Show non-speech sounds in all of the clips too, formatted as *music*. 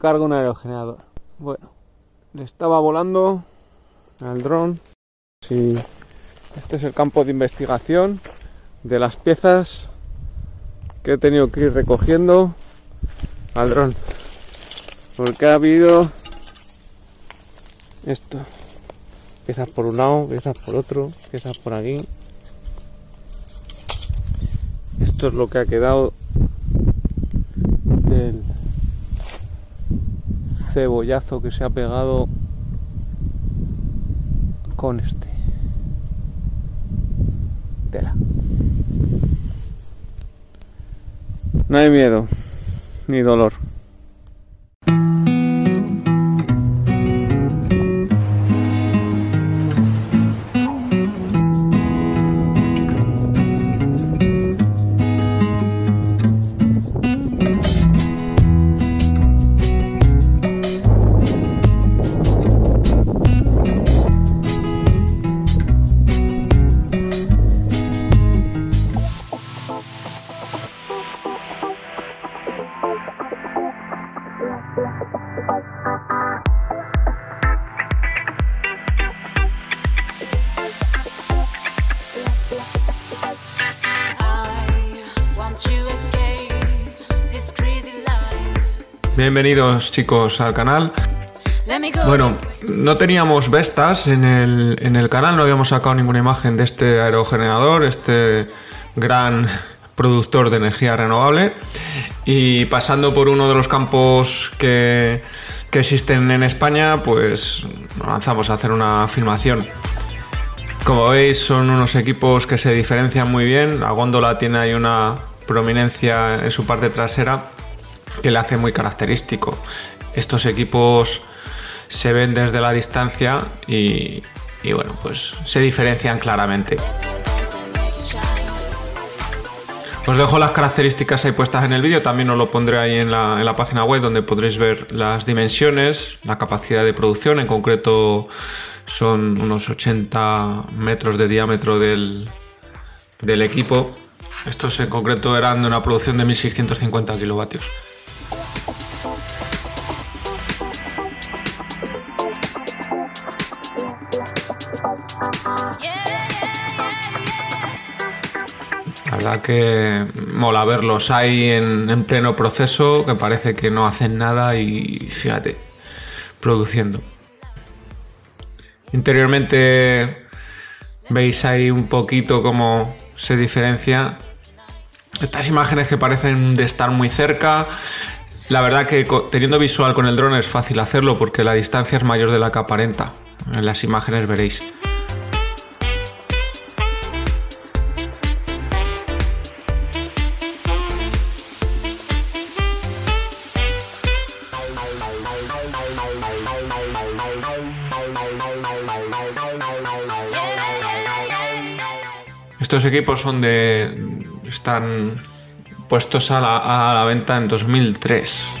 me cargo un aerogenerador. Bueno, le estaba volando al dron. Sí, este es el campo de investigación de las piezas que he tenido que ir recogiendo al dron. Porque ha habido esto. Piezas por un lado, piezas por otro, piezas por aquí. Esto es lo que ha quedado del cebollazo que se ha pegado con este. Tela. No hay miedo ni dolor. Bienvenidos chicos al canal. Bueno, no teníamos Vestas en el, en el canal, no habíamos sacado ninguna imagen de este aerogenerador, este gran productor de energía renovable. Y pasando por uno de los campos que, que existen en España, pues avanzamos a hacer una filmación. Como veis, son unos equipos que se diferencian muy bien. La góndola tiene ahí una prominencia en su parte trasera que le hace muy característico. Estos equipos se ven desde la distancia y, bueno, pues se diferencian claramente. Os dejo las características ahí puestas en el vídeo, también os lo pondré ahí en la, página web donde podréis ver las dimensiones, la capacidad de producción, en concreto son unos 80 metros de diámetro del, del equipo. Estos en concreto eran de una producción de 1650 kilovatios. Verdad que mola verlos ahí en, pleno proceso, que parece que no hacen nada y fíjate, produciendo. Interiormente veis ahí un poquito cómo se diferencia. Estas imágenes que parecen de estar muy cerca, la verdad que teniendo visual con el dron es fácil hacerlo porque la distancia es mayor de la que aparenta. En las imágenes veréis. Estos equipos son de. están puestos a la, venta en 2003.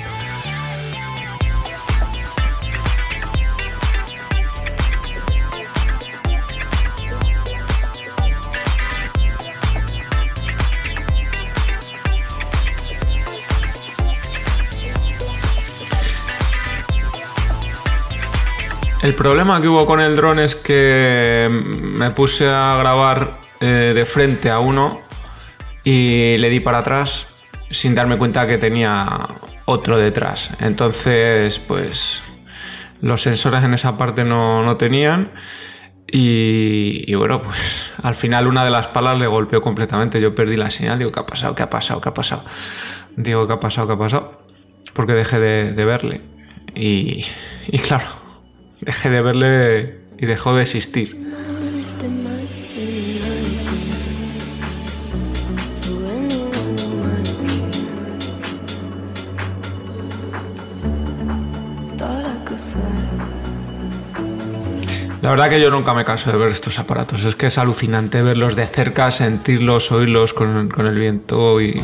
El problema que hubo con el dron es que me puse a grabar eh, de frente a uno y le di para atrás sin darme cuenta que tenía otro detrás. Entonces, pues los sensores en esa parte no, tenían. Y, bueno, pues al final una de las palas le golpeó completamente. Yo perdí la señal. Digo, ¿qué ha pasado? ¿Qué ha pasado? ¿Qué ha pasado? Digo, ¿qué ha pasado? ¿Qué ha pasado? Porque dejé de, verle. Y, y claro, dejé de verle y dejó de existir. La verdad que yo nunca me canso de ver estos aparatos. Es que es alucinante verlos de cerca, sentirlos, oírlos con, el viento y...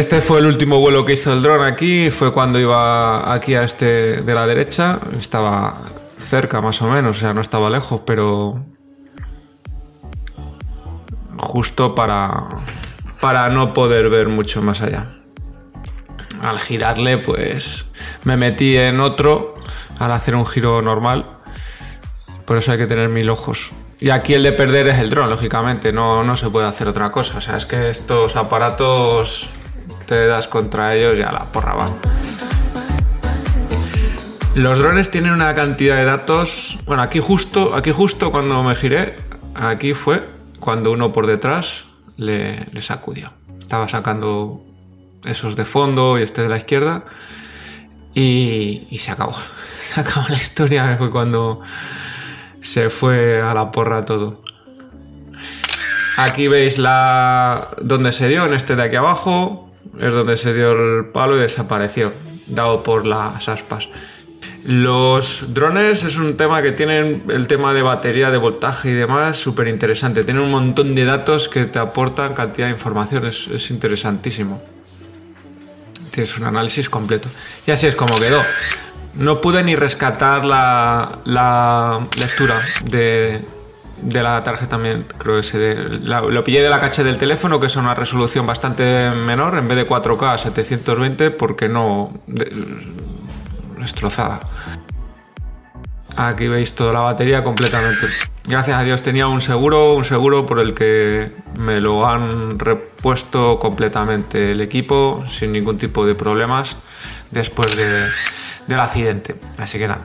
Este fue el último vuelo que hizo el dron aquí. Fue cuando iba aquí a este de la derecha. Estaba cerca más o menos, o sea, no estaba lejos, pero... Justo para, para no poder ver mucho más allá. al girarle, pues me metí en otro al hacer un giro normal. Por eso hay que tener mil ojos. Y aquí el de perder es el dron, lógicamente, no, no se puede hacer otra cosa. O sea, es que estos aparatos te das contra ellos y a la porra va. Los drones tienen una cantidad de datos. Bueno, aquí justo, aquí justo cuando me giré, aquí fue cuando uno por detrás le, le sacudió. Estaba sacando esos de fondo y este de la izquierda. Y, y se acabó. *laughs* Se acabó la historia. Fue cuando se fue a la porra todo. Aquí veis la donde se dio, en este de aquí abajo, es donde se dio el palo y desapareció, dado por las aspas. Los drones es un tema que tienen el tema de batería, de voltaje y demás, súper interesante. Tienen un montón de datos que te aportan cantidad de información, es, interesantísimo. Tienes un análisis completo. Y así es como quedó. No pude ni rescatar la, lectura de, la tarjeta, creo que se lo pillé de la caché del teléfono, que es una resolución bastante menor, en vez de 4K 720, porque no destrozada. Aquí veis toda la batería completamente. Gracias a Dios tenía un seguro, un seguro por el que me lo han repuesto completamente el equipo sin ningún tipo de problemas después del accidente. Así que nada.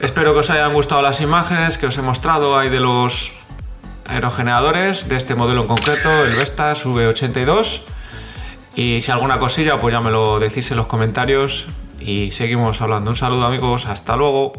Espero que os hayan gustado las imágenes que os he mostrado ahí de los aerogeneradores de este modelo en concreto, el Vestas V82. Y si alguna cosilla, pues ya me lo decís en los comentarios y seguimos hablando. Un saludo amigos, hasta luego.